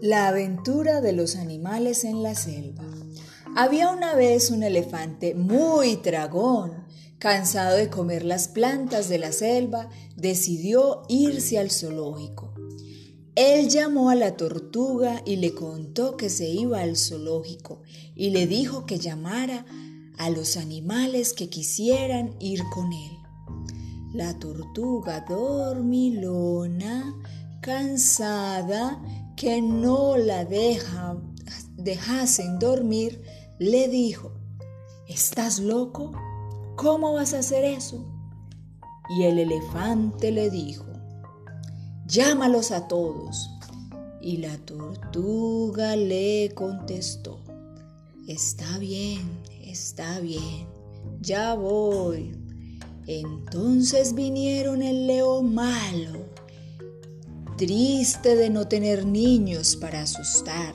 La aventura de los animales en la selva. Había una vez un elefante muy tragón, cansado de comer las plantas de la selva, decidió irse al zoológico. Él llamó a la tortuga y le contó que se iba al zoológico y le dijo que llamara a los animales que quisieran ir con él. La tortuga dormilona, cansada, que no la deja, dejasen dormir, le dijo, ¿estás loco? ¿Cómo vas a hacer eso? Y el elefante le dijo, llámalos a todos. Y la tortuga le contestó, está bien, está bien, ya voy. Entonces vinieron el león malo, triste de no tener niños para asustar,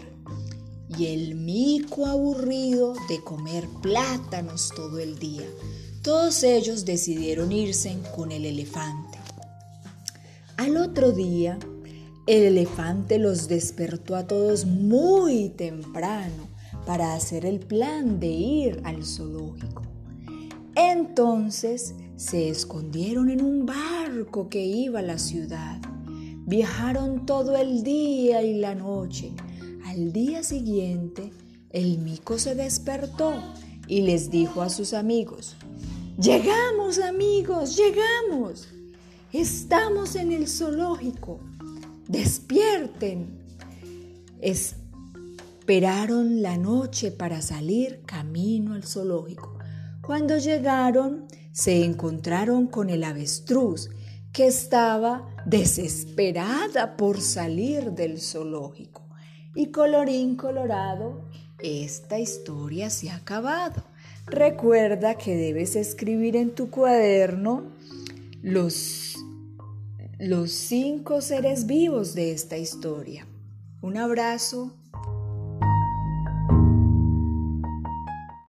y el mico aburrido de comer plátanos todo el día. Todos ellos decidieron irse con el elefante. Al otro día, el elefante los despertó a todos muy temprano para hacer el plan de ir al zoológico. Entonces se escondieron en un barco que iba a la ciudad. Viajaron todo el día y la noche. Al día siguiente, el mico se despertó y les dijo a sus amigos, Llegamos amigos, llegamos. Estamos en el zoológico. Despierten. Esperaron la noche para salir camino al zoológico. Cuando llegaron, se encontraron con el avestruz que estaba desesperada por salir del zoológico. Y colorín colorado, esta historia se ha acabado. Recuerda que debes escribir en tu cuaderno los, los cinco seres vivos de esta historia. Un abrazo